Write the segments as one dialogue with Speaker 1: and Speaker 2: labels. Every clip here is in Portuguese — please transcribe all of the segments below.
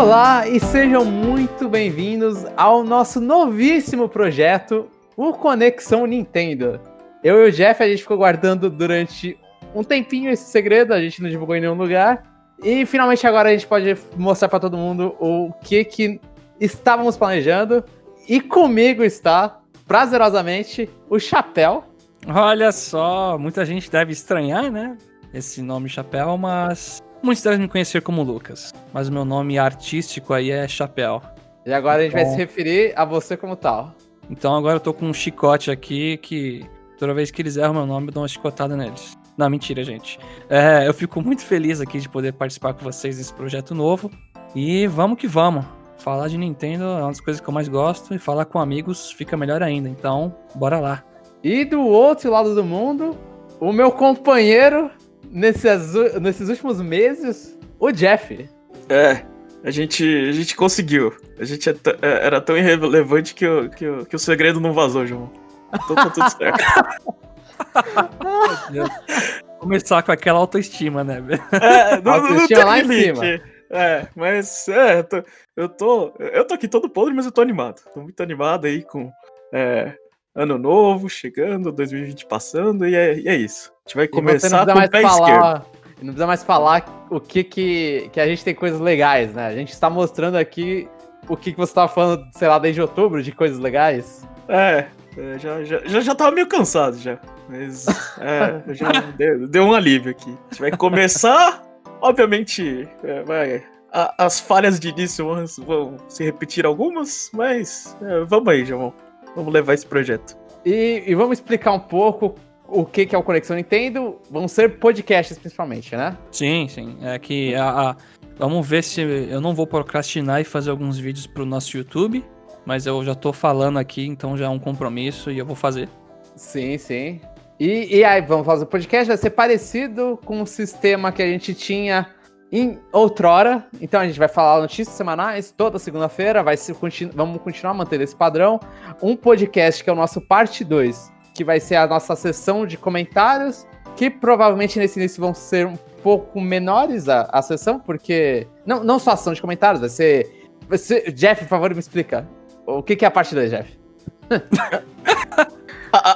Speaker 1: Olá e sejam muito bem-vindos ao nosso novíssimo projeto, o Conexão Nintendo. Eu e o Jeff, a gente ficou guardando durante um tempinho esse segredo, a gente não divulgou em nenhum lugar. E finalmente agora a gente pode mostrar para todo mundo o que que estávamos planejando. E comigo está, prazerosamente, o Chapéu.
Speaker 2: Olha só, muita gente deve estranhar, né? Esse nome Chapéu, mas muitos devem me conhecer como Lucas. Mas o meu nome artístico aí é Chapéu.
Speaker 1: E agora a gente vai
Speaker 2: Bom.
Speaker 1: se referir a você como tal.
Speaker 2: Então agora eu tô com um chicote aqui que toda vez que eles erram meu nome eu dou uma chicotada neles. Não, mentira, gente. É, eu fico muito feliz aqui de poder participar com vocês desse projeto novo. E vamos que vamos. Falar de Nintendo é uma das coisas que eu mais gosto e falar com amigos fica melhor ainda. Então, bora lá.
Speaker 1: E do outro lado do mundo, o meu companheiro nesses, nesses últimos meses, o Jeff.
Speaker 3: É, a gente, a gente conseguiu. A gente é é- era tão irrelevante que o, que, o, que o segredo não vazou, João. Então tá tudo certo.
Speaker 2: Começar com aquela autoestima, né?
Speaker 3: É, não, não, não
Speaker 1: Autoestima
Speaker 3: tem
Speaker 1: lá em cima.
Speaker 3: É, mas é, eu tô, eu tô. Eu tô aqui todo podre, mas eu tô animado. Tô muito animado aí com é, ano novo chegando, 2020 passando, e é, e é isso. A gente vai começar com o pé
Speaker 1: mais
Speaker 3: esquerdo.
Speaker 1: falar. Não precisa mais falar o que que, que a gente tem coisas legais, né? A gente está mostrando aqui o que, que você tava falando, sei lá, desde outubro de coisas legais.
Speaker 3: É, é, já, já, já, já tava meio cansado já. Mas é, já deu, deu um alívio aqui. A gente vai começar, obviamente, é, vai. a- as falhas de início vão, vão se repetir algumas, mas é, vamos aí, João. Vamos levar esse projeto.
Speaker 1: E, e vamos explicar um pouco o que, que é o Conexão Nintendo. Vão ser podcasts, principalmente, né?
Speaker 2: Sim, sim. É que a, a- vamos ver se eu não vou procrastinar e fazer alguns vídeos pro nosso YouTube, mas eu já tô falando aqui, então já é um compromisso e eu vou fazer.
Speaker 1: Sim, sim. E, e aí, vamos fazer o podcast, vai ser parecido com o sistema que a gente tinha em outrora. Então a gente vai falar notícias semanais toda segunda-feira, vai ser continu- vamos continuar mantendo esse padrão. Um podcast que é o nosso parte 2, que vai ser a nossa sessão de comentários, que provavelmente nesse início vão ser um pouco menores a, a sessão, porque não, não só a sessão de comentários, vai ser, vai ser Jeff, por favor, me explica. O que, que é a parte 2, Jeff?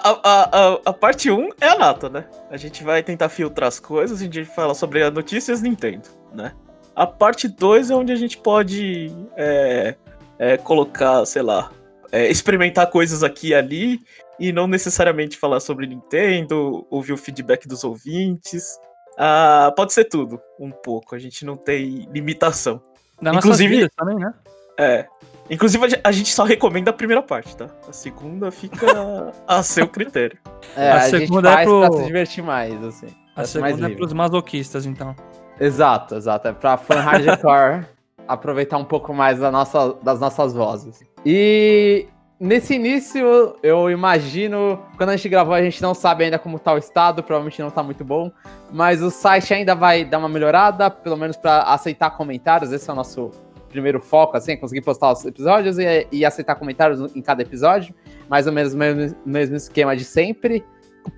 Speaker 3: A, a, a, parte 1 é a nata, né? A gente vai tentar filtrar as coisas, a gente vai falar sobre as notícias Nintendo, né? A parte 2 é onde a gente pode é, é, colocar, sei lá, é, experimentar coisas aqui e ali e não necessariamente falar sobre Nintendo, ouvir o feedback dos ouvintes. Ah, pode ser tudo, um pouco. A gente não tem limitação.
Speaker 2: Nossa
Speaker 3: Inclusive-
Speaker 2: vida também, né?
Speaker 3: É. Inclusive, a ge- a gente só recomenda a primeira parte, tá? A segunda fica a seu critério.
Speaker 1: É,
Speaker 2: A
Speaker 1: a, gente
Speaker 2: segunda é pro-
Speaker 1: pra se divertir mais, assim.
Speaker 2: A
Speaker 1: ser mais
Speaker 2: segunda é
Speaker 1: livre.
Speaker 2: pros masoquistas, então.
Speaker 1: Exato, exato. É pra fã hardcore aproveitar um pouco mais da nossa, das nossas vozes. E nesse início, eu imagino, quando a gente gravou, a gente não sabe ainda como tá o estado, provavelmente não tá muito bom, mas o site ainda vai dar uma melhorada, pelo menos pra aceitar comentários. Esse é o nosso primeiro foco, assim, conseguir postar os episódios e, e aceitar comentários em cada episódio. Mais ou menos o mesmo, mesmo esquema de sempre.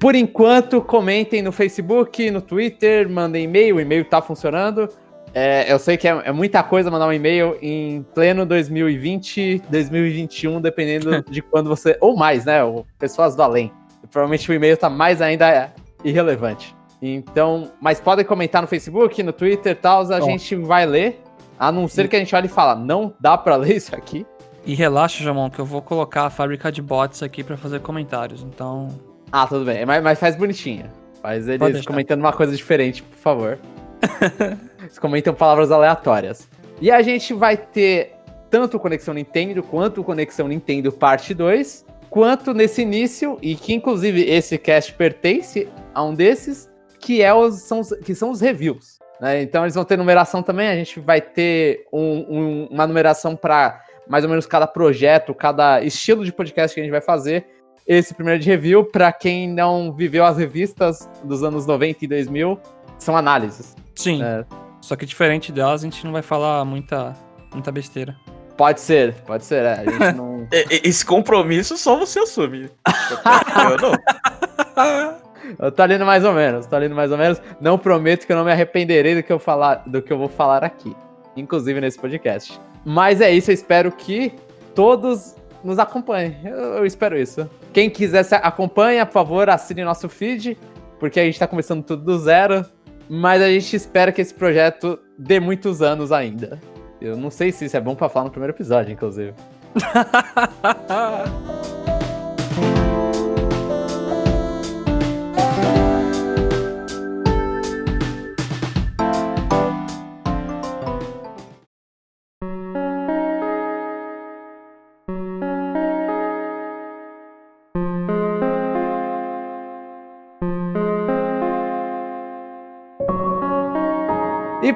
Speaker 1: Por enquanto, comentem no Facebook, no Twitter, mandem e-mail, o e-mail tá funcionando. É, eu sei que é, é muita coisa mandar um e-mail em pleno 2020, 2021, dependendo de quando você. Ou mais, né? Ou pessoas do além. Provavelmente o e-mail tá mais ainda irrelevante. Então, mas podem comentar no Facebook, no Twitter e tal, a
Speaker 2: Bom.
Speaker 1: gente vai ler. A não ser que a gente olhe e fala, não dá pra ler isso aqui.
Speaker 2: E relaxa, Jamon, que eu vou colocar a fábrica de bots aqui pra fazer comentários. Então,
Speaker 1: Ah, tudo bem. Mas, mas faz bonitinho. Faz eles comentando uma coisa diferente, por favor. eles comentam palavras aleatórias. E a gente vai ter tanto o Conexão Nintendo quanto o Conexão Nintendo Parte 2, quanto nesse início, e que inclusive esse cast pertence a um desses, que, é os, são, os- que são os reviews. Né? Então eles vão ter numeração também, a gente vai ter um- um- uma numeração para mais ou menos cada projeto, cada estilo de podcast que a gente vai fazer esse primeiro de review, pra quem não viveu as revistas dos anos 90 e 2000, são análises.
Speaker 2: sim.
Speaker 1: É.
Speaker 2: Só que diferente delas, a gente não vai falar muita, muita besteira.
Speaker 1: Pode ser, pode ser, é. A gente não.
Speaker 3: Esse compromisso só você assume. Eu não.
Speaker 1: Eu tô lendo mais ou menos, tô lendo mais ou menos. Não prometo que eu não me arrependerei do que eu falar, do que eu vou falar aqui. inclusive nesse podcast. Mas é isso, eu espero que todos nos acompanhem. Eu, eu espero isso. Quem quiser se acompanha, por favor, assine nosso feed, porque a gente tá começando tudo do zero. Mas a gente espera que esse projeto dê muitos anos ainda. Eu não sei se isso é bom pra falar no primeiro episódio, inclusive.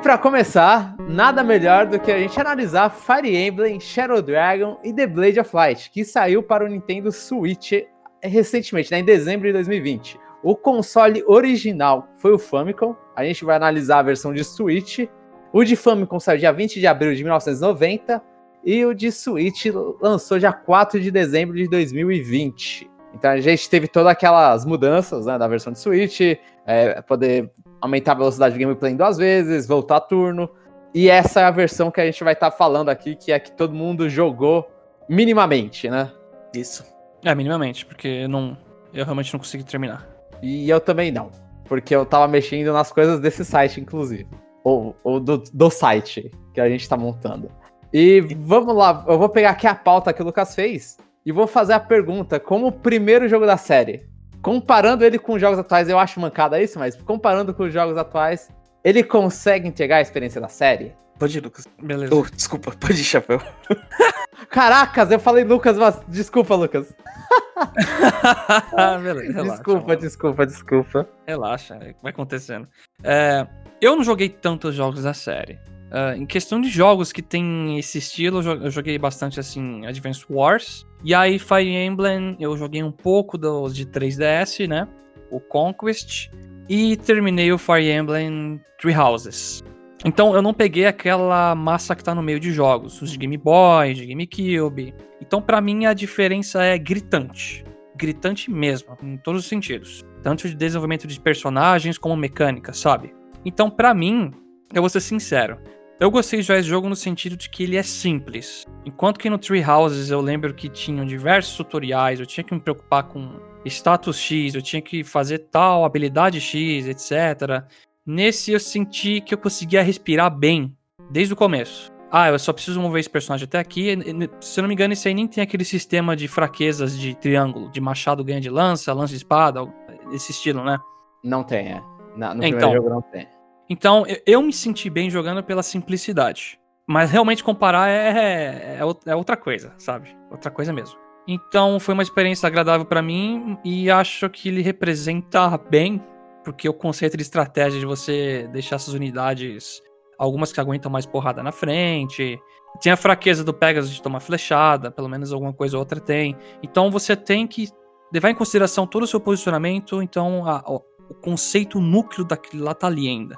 Speaker 1: para começar, nada melhor do que a gente analisar Fire Emblem, Shadow Dragon e The Blade of Light, que saiu para o Nintendo Switch recentemente, né, em dezembro de 2020. O console original foi o Famicom, a gente vai analisar a versão de Switch. O de Famicom saiu dia 20 de abril de 1990 e o de Switch lançou dia 4 de dezembro de 2020. Então a gente teve todas aquelas mudanças né, da versão de Switch, é, poder aumentar a velocidade do gameplay em duas vezes, voltar turno. E essa é a versão que a gente vai estar tá falando aqui, que é que todo mundo jogou minimamente, né?
Speaker 3: Isso.
Speaker 2: É, minimamente, porque não, eu realmente não consegui terminar.
Speaker 1: E eu também não, porque eu tava mexendo nas coisas desse site, inclusive. Ou, ou do, do site que a gente tá montando. E vamos lá, eu vou pegar aqui a pauta que o Lucas fez e vou fazer a pergunta: como o primeiro jogo da série, comparando ele com os jogos atuais, eu acho mancada isso, mas comparando com os jogos atuais, ele consegue entregar a experiência da série?
Speaker 3: Pode ir, Lucas.
Speaker 2: Beleza.
Speaker 3: Oh, desculpa, pode ir, chapéu.
Speaker 1: Caracas, eu falei Lucas, mas desculpa, Lucas.
Speaker 2: Beleza, relaxa,
Speaker 1: desculpa,
Speaker 2: mano.
Speaker 1: desculpa, desculpa.
Speaker 2: Relaxa, vai acontecendo. É, eu não joguei tantos jogos da série. É, em questão de jogos que tem esse estilo, eu jo- eu joguei bastante assim Advance Wars. E aí Fire Emblem, eu joguei um pouco dos de 3DS, né? O Conquest. E terminei o Fire Emblem Three Houses. Então eu não peguei aquela massa que tá no meio de jogos, os de Game Boy, de GameCube. Então pra mim a diferença é gritante. Gritante mesmo, em todos os sentidos. Tanto de desenvolvimento de personagens como mecânica, sabe? Então pra mim, eu vou ser sincero, eu gostei de jogar esse jogo no sentido de que ele é simples. Enquanto que no Tree Houses eu lembro que tinham diversos tutoriais, eu tinha que me preocupar com status X, eu tinha que fazer tal habilidade X, etc. Nesse eu senti que eu conseguia respirar bem desde o começo. Ah, eu só preciso mover esse personagem até aqui. Se eu não me engano, esse aí nem tem aquele sistema de fraquezas de triângulo, de machado ganha de lança, lança de espada, esse estilo, né?
Speaker 1: Não tem, é. Na- no
Speaker 2: Então.
Speaker 1: primeiro jogo não tem.
Speaker 2: Então, eu, me senti bem jogando pela simplicidade. Mas realmente comparar é, é, ou- é outra coisa, sabe? Outra coisa mesmo. Então, foi uma experiência agradável pra mim e acho que ele representa bem, porque o conceito de estratégia de você deixar essas unidades, algumas que aguentam mais porrada na frente. Tem a fraqueza do Pegasus de tomar flechada, pelo menos alguma coisa ou outra tem. Então, você tem que levar em consideração todo o seu posicionamento, então a- o o conceito núcleo daquilo lá tá ali ainda.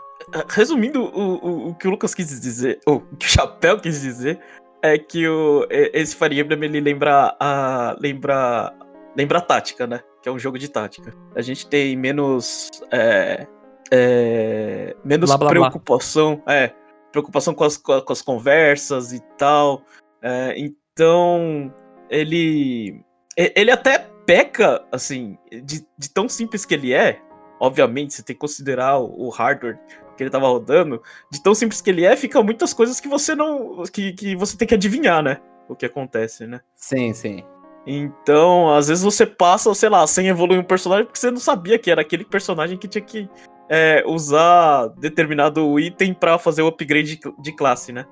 Speaker 3: Resumindo, o, o, o que o Lucas quis dizer, ou o que o Chapéu quis dizer, é que o, esse Fire Emblem ele lembra a. lembra. lembra a tática, né? Que é um jogo de tática. A gente tem menos. É, é, menos
Speaker 2: Blá, blá, blá.
Speaker 3: preocupação. É. Preocupação com as, com as conversas e tal. É, então. Ele. Ele até peca, assim, de, de tão simples que ele é. Obviamente, você tem que considerar o, o hardware que ele tava rodando. De tão simples que ele é, fica muitas coisas que você não. que, que você tem que adivinhar, né? O que acontece, né?
Speaker 1: Sim, sim.
Speaker 3: Então, às vezes você passa, sei lá, sem evoluir um personagem porque você não sabia que era aquele personagem que tinha que é, usar determinado item pra fazer o upgrade de, de classe, né?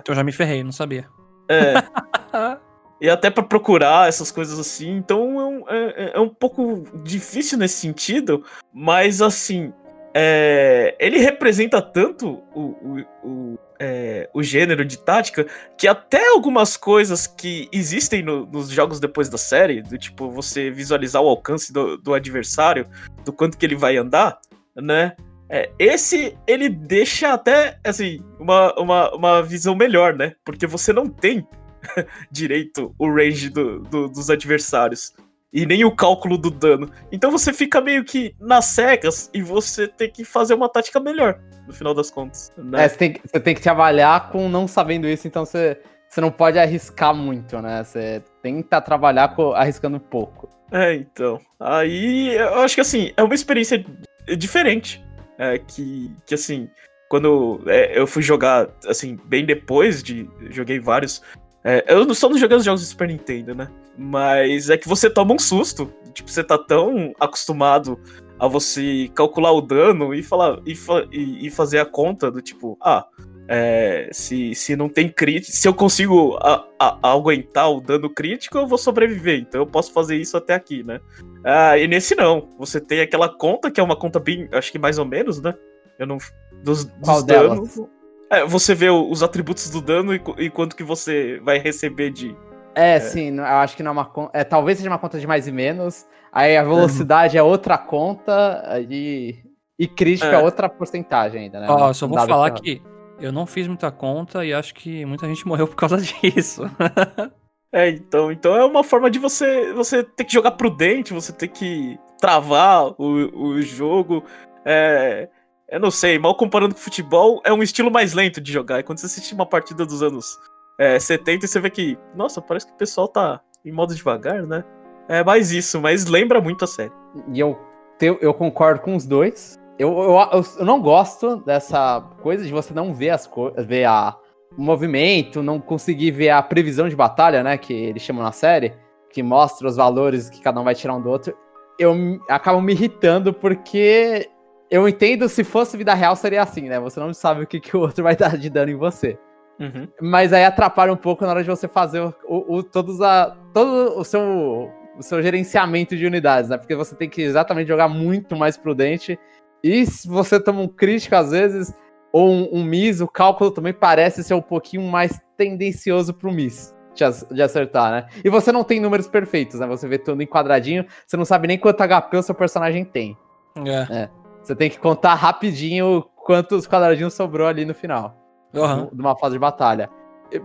Speaker 2: Então eu já me ferrei, não sabia.
Speaker 3: é. E até pra procurar essas coisas assim. Então é um, é, é um pouco difícil nesse sentido, mas assim. É, ele representa tanto o, o, o, é, o gênero de tática que até algumas coisas que existem no- nos jogos depois da série, do tipo você visualizar o alcance do, do adversário, do quanto que ele vai andar, né? É, esse ele deixa até assim uma, uma, uma visão melhor, né? Porque você não tem direito o range do- do- dos adversários. E nem o cálculo do dano. Então você fica meio que nas cegas e você tem que fazer uma tática melhor, no final das contas. Né?
Speaker 1: É, você tem, que- você tem que trabalhar com não sabendo isso, então você, você não pode arriscar muito, né? Você tenta trabalhar com, arriscando pouco.
Speaker 3: É, então. Aí eu acho que assim, é uma experiência diferente. É, que, que assim, quando é, eu fui jogar, assim, bem depois de. Joguei vários. É, eu não joguei os jogos do Super Nintendo, né? Mas é que você toma um susto. Tipo, você tá tão acostumado a você calcular o dano e falar e, fa- e- fazer a conta do tipo, ah, é, se, se não tem crítico, se eu consigo a- a- aguentar o dano crítico, eu vou sobreviver. Então eu posso fazer isso até aqui, né? Ah, e nesse não. Você tem aquela conta, que é uma conta bem, acho que mais ou menos, né? Eu não. Dos, dos
Speaker 1: Qual
Speaker 3: danos. É, você vê os atributos do dano e, qu- e quanto que você vai receber de.
Speaker 1: É, sim, não- eu acho que não é uma conta. É, talvez seja uma conta de mais e menos. Aí a velocidade é outra conta e, e crítica é.
Speaker 3: É.
Speaker 1: outra porcentagem ainda, né?
Speaker 2: Ó, só vou falar
Speaker 1: errado.
Speaker 2: que eu não fiz muita conta e acho que muita gente morreu por causa disso.
Speaker 3: É, então, então é uma forma de você você ter que jogar prudente, você ter que travar o, o jogo. É, eu não sei, mal comparando com futebol, é um estilo mais lento de jogar. E quando você assiste uma partida dos anos é, 70, você vê que, nossa, parece que o pessoal tá em modo devagar, né? É mais isso, mas lembra muito a série.
Speaker 1: E eu, te- eu concordo com os dois. Eu, eu, eu, eu não gosto dessa coisa de você não ver as coisas, ver a, o movimento, não conseguir ver a previsão de batalha, né? Que eles chamam na série, que mostra os valores que cada um vai tirar um do outro. Eu acabo me irritando porque eu entendo se fosse vida real seria assim, né? Você não sabe o que, que o outro vai dar de dano em você.
Speaker 3: Uhum.
Speaker 1: Mas aí atrapalha um pouco na hora de você fazer o, o, o- todos a, todo o seu, o seu gerenciamento de unidades, né? Porque você tem que exatamente jogar muito mais prudente. E se você toma um crítico, às vezes, ou um, um miss, o cálculo também parece ser um pouquinho mais tendencioso pro miss de, ac- de acertar, né? E você não tem números perfeitos, né? Você vê tudo em quadradinho, você não sabe nem quanto HP o seu personagem tem.
Speaker 2: É.
Speaker 1: Você tem que contar rapidinho quantos quadradinhos sobrou ali no final
Speaker 2: Aham.
Speaker 1: de uma fase de batalha.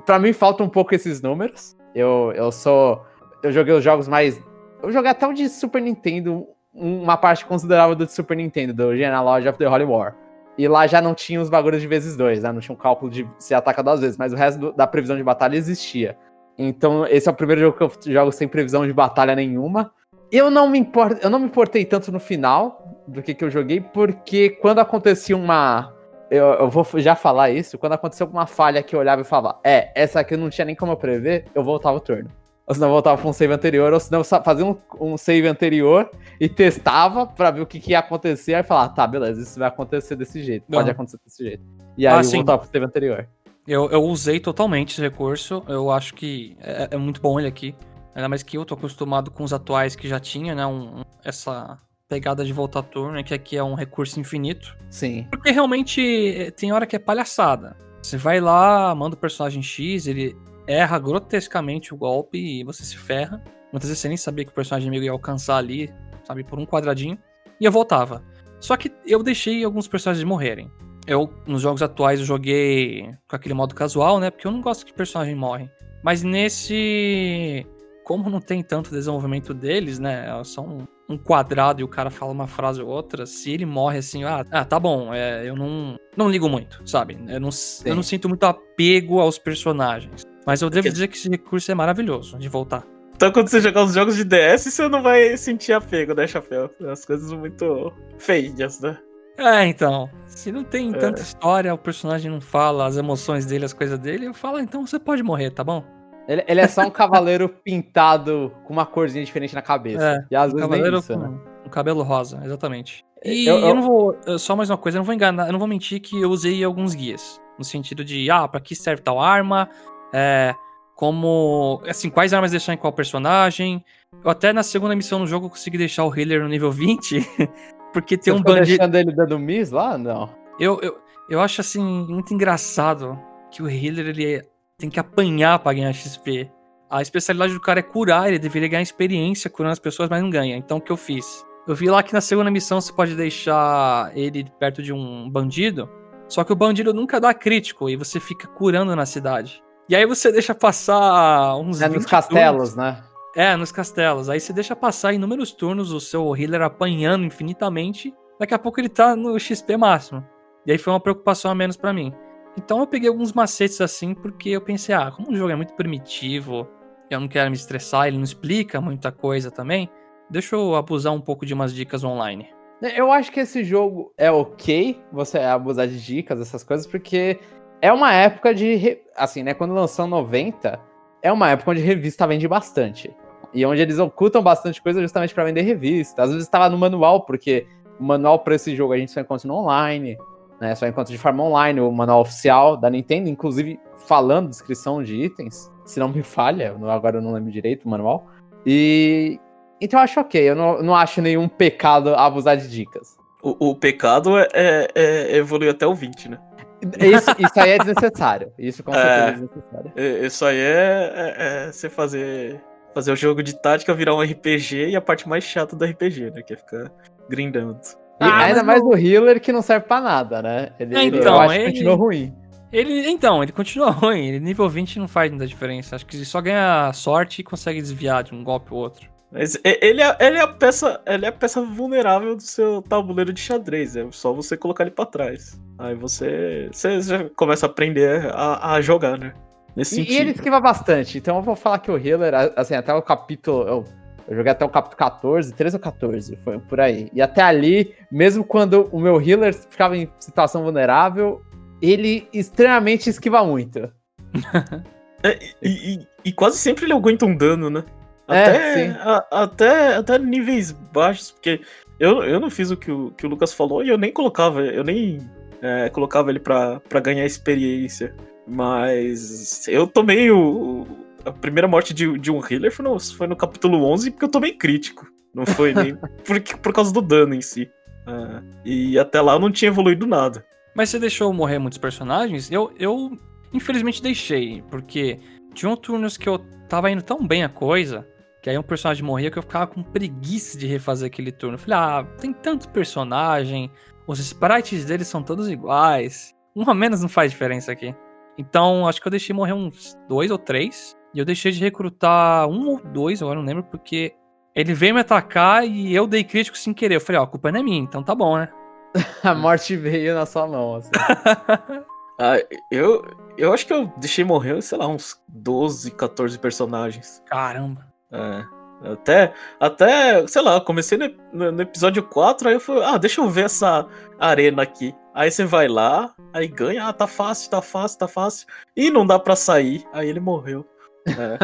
Speaker 1: Pra mim falta um pouco esses números. Eu, eu sou. Eu joguei os jogos mais. Eu joguei até o de Super Nintendo, um- uma parte considerável do de Super Nintendo, do Genealogy of the Holy War. E lá já não tinha os bagulhos de vezes dois, né? Não tinha um cálculo de se ataca duas vezes, mas o resto do- da previsão de batalha existia. Então, esse é o primeiro jogo que eu jogo sem previsão de batalha nenhuma. Eu não me importo, eu não me importei tanto no final do que, que eu joguei, porque quando acontecia uma. Eu, eu vou já falar isso, quando aconteceu alguma falha que eu olhava e falava, é, essa aqui não tinha nem como eu prever, eu voltava o turno. Ou senão eu voltava pra um save anterior, ou senão eu sa- fazia um, um save anterior e testava pra ver o que, que ia acontecer, aí falava, tá, beleza, isso vai acontecer desse jeito, pode
Speaker 2: Não.
Speaker 1: acontecer desse jeito. E aí
Speaker 2: Ah,
Speaker 1: eu
Speaker 2: sim.
Speaker 1: voltava pro save anterior.
Speaker 2: Eu, eu usei totalmente esse recurso. Eu acho que é, é muito bom ele aqui. Ainda mais que eu tô acostumado com os atuais que já tinha, né? um- um- essa pegada de voltar turno, que aqui é um recurso infinito.
Speaker 1: Sim.
Speaker 2: Porque realmente eh, tem hora que é palhaçada. Você vai lá, manda o personagem X, ele erra grotescamente o golpe e você se ferra. Muitas vezes você nem sabia que o personagem inimigo ia alcançar ali, sabe, por um quadradinho. E eu voltava. Só que eu deixei alguns personagens morrerem. Eu, nos jogos atuais, eu joguei com aquele modo casual, né? Porque eu não gosto que personagem morre. Mas nesse. Como não tem tanto desenvolvimento deles, né? Só um, quadrado e o cara fala uma frase ou outra. Se ele morre assim, ah, ah, tá bom, é, eu não, não ligo muito, sabe? Eu não, eu não sinto muito apego aos personagens. Mas eu devo dizer que esse recurso é maravilhoso de voltar.
Speaker 3: Então quando você jogar os jogos de DS, você não vai sentir apego, né, Chapéu? As coisas muito feias, né?
Speaker 2: É, então. Se não tem
Speaker 3: É.
Speaker 2: tanta história, o personagem não fala as emoções dele, as coisas dele, eu falo, ah, então você pode morrer, tá bom?
Speaker 1: Ele, ele é só um cavaleiro pintado com uma corzinha diferente na cabeça.
Speaker 2: É,
Speaker 1: e às
Speaker 2: Um
Speaker 1: vezes
Speaker 2: cavaleiro
Speaker 1: isso,
Speaker 2: com
Speaker 1: né?
Speaker 2: um cabelo rosa, exatamente. E
Speaker 1: Eu-
Speaker 2: eu,
Speaker 1: eu-
Speaker 2: não vou. Só mais uma coisa, eu não vou enganar, eu não vou mentir que eu usei alguns guias. No sentido de, ah, pra que serve tal arma? É. Como. Assim, quais armas deixar em qual personagem? Eu até na segunda missão no jogo consegui deixar o healer no nível 20. porque tem
Speaker 1: Você
Speaker 2: um bandido.
Speaker 1: deixando ele dando miss lá? Não.
Speaker 2: Eu, eu, eu acho assim, muito engraçado que o healer ele tem que apanhar pra ganhar XP. A especialidade do cara é curar, ele deveria ganhar experiência curando as pessoas, mas não ganha. Então o que eu fiz? Eu vi lá que na segunda missão você pode deixar ele perto de um bandido, só que o bandido nunca dá crítico e você fica curando na cidade. E aí você deixa passar uns
Speaker 1: É
Speaker 2: 20
Speaker 1: nos castelos,
Speaker 2: turnos.
Speaker 1: né?
Speaker 2: É, nos castelos. Aí você deixa passar inúmeros turnos o seu healer apanhando infinitamente. Daqui a pouco ele tá no XP máximo. E aí foi uma preocupação a menos pra mim. Então eu peguei alguns macetes assim, porque eu pensei, ah, como o jogo é muito primitivo, eu não quero me estressar, ele não explica muita coisa também, deixa eu abusar um pouco de umas dicas online.
Speaker 1: Eu acho que esse jogo é ok você abusar de dicas, essas coisas, porque é uma época de. Assim, né? Quando lançou 90, é uma época onde revista vende bastante. E onde eles ocultam bastante coisa justamente pra vender revista. Às vezes estava no manual, porque o manual pra esse jogo a gente só encontra no online, né? Só encontra de forma online, o manual oficial da Nintendo, inclusive falando descrição de itens, se não me falha, agora eu não lembro direito o manual. E. Então eu acho ok, eu não, não acho nenhum pecado abusar de dicas.
Speaker 3: O, o pecado é, é, é evoluir até o 20, né?
Speaker 1: Isso, isso aí é desnecessário. Isso com certeza
Speaker 3: É.
Speaker 1: é desnecessário.
Speaker 3: É, Isso aí é, é- é você fazer, fazer o jogo de tática virar um RPG e a parte mais chata do RPG, né? Que é ficar grindando.
Speaker 1: E
Speaker 2: Ah,
Speaker 1: ainda mais o healer que não serve pra nada, né? Ele,
Speaker 2: É,
Speaker 1: ele-
Speaker 2: então,
Speaker 1: que
Speaker 2: ele-
Speaker 1: continua ruim.
Speaker 2: Ele, então, ele continua ruim, ele nível 20 não faz muita diferença. Acho que ele só ganha sorte e consegue desviar de um golpe ou outro.
Speaker 3: Mas e- ele é, ele é a peça, ele é a peça vulnerável do seu tabuleiro de xadrez. É só você colocar ele pra trás. Aí você, você já começa a aprender a, a jogar, né? Nesse
Speaker 1: E, e
Speaker 3: sentido.
Speaker 1: ele esquiva bastante. Então eu vou falar que o healer, assim, até o capítulo. Eu, joguei até o capítulo 14, 13 ou 14, foi por aí. E até ali, mesmo quando o meu healer ficava em situação vulnerável, ele extremamente esquiva muito.
Speaker 3: É, e, e- e quase sempre ele aguenta um dano, né?
Speaker 1: É,
Speaker 3: Até,
Speaker 1: sim.
Speaker 3: a- até, até níveis baixos, porque eu, eu não fiz o que, o que o Lucas falou e eu nem colocava, eu nem é, colocava ele pra, pra ganhar experiência. Mas eu tomei o- a primeira morte de, de um healer foi no, foi no capítulo 11 porque eu tomei crítico. Não foi nem por, por causa do dano em si. É, e até lá eu não tinha evoluído nada.
Speaker 2: Mas você deixou morrer muitos personagens? Eu, eu infelizmente deixei, porque tinham turnos que eu tava indo tão bem a coisa, que aí um personagem morria que eu ficava com preguiça de refazer aquele turno. Eu falei, ah, tem tanto personagem, os sprites deles são todos iguais, um a menos não faz diferença aqui. Então, acho que eu deixei morrer uns dois ou três, e eu deixei de recrutar um ou dois, agora não lembro, porque ele veio me atacar e eu dei crítico sem querer. Eu falei, ó, a culpa não é minha, então tá bom, né?
Speaker 1: A morte veio na sua mão, assim.
Speaker 3: Ah, eu, eu acho que eu deixei morrer, sei lá, uns 12, 14 personagens.
Speaker 2: Caramba.
Speaker 3: É. Até, até, sei lá, eu comecei no, no- no episódio 4, aí eu falei, ah, deixa eu ver essa arena aqui. Aí você vai lá, aí ganha, ah, tá fácil, tá fácil, tá fácil. E não dá pra sair, aí ele morreu. É.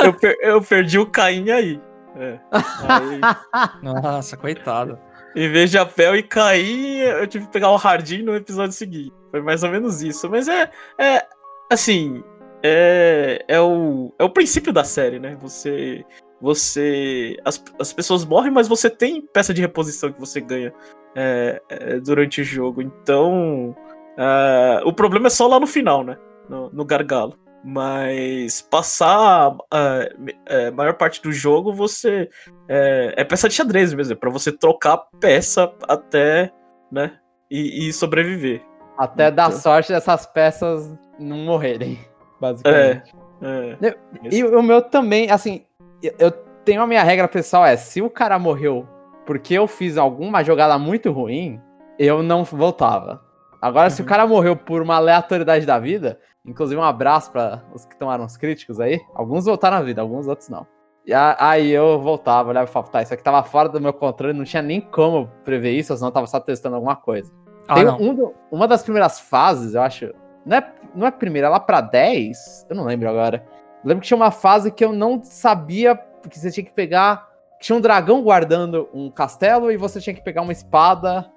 Speaker 3: eu, per- eu perdi o Caim aí. É. Aí,
Speaker 2: Nossa, coitado.
Speaker 3: em vez de Apel e Caim, eu tive que pegar o Hardin no episódio seguinte. Foi mais ou menos isso. Mas é. é assim. É, é, o, é o princípio da série, né? Você. Você. As, as pessoas morrem, mas você tem peça de reposição que você ganha é, é, durante o jogo. Então. é, o problema é só lá no final, né? No, no gargalo. Mas passar a é, maior parte do jogo, você. É, é peça de xadrez mesmo, é pra você trocar peça até, né? E, e sobreviver.
Speaker 1: Até dar
Speaker 3: Então.
Speaker 1: sorte dessas peças não morrerem, basicamente.
Speaker 3: É,
Speaker 1: E o meu também, assim, eu tenho a minha regra pessoal, é, se o cara morreu porque eu fiz alguma jogada muito ruim, eu não voltava. Agora, se o
Speaker 3: Uhum.
Speaker 1: cara morreu por uma aleatoriedade da vida, inclusive um abraço para os que tomaram os críticos aí, alguns voltaram na vida, alguns outros não. E aí eu voltava, olhava e falava, tá, isso aqui tava fora do meu controle, não tinha nem como prever isso, senão eu tava só testando alguma coisa.
Speaker 2: Ah,
Speaker 1: Tem um do- uma das primeiras fases, eu acho. Não é, não é primeira, é lá pra 10. Eu não lembro agora. Eu lembro que tinha uma fase que eu não sabia que você tinha que pegar. Tinha um dragão guardando um castelo e você tinha que pegar uma espada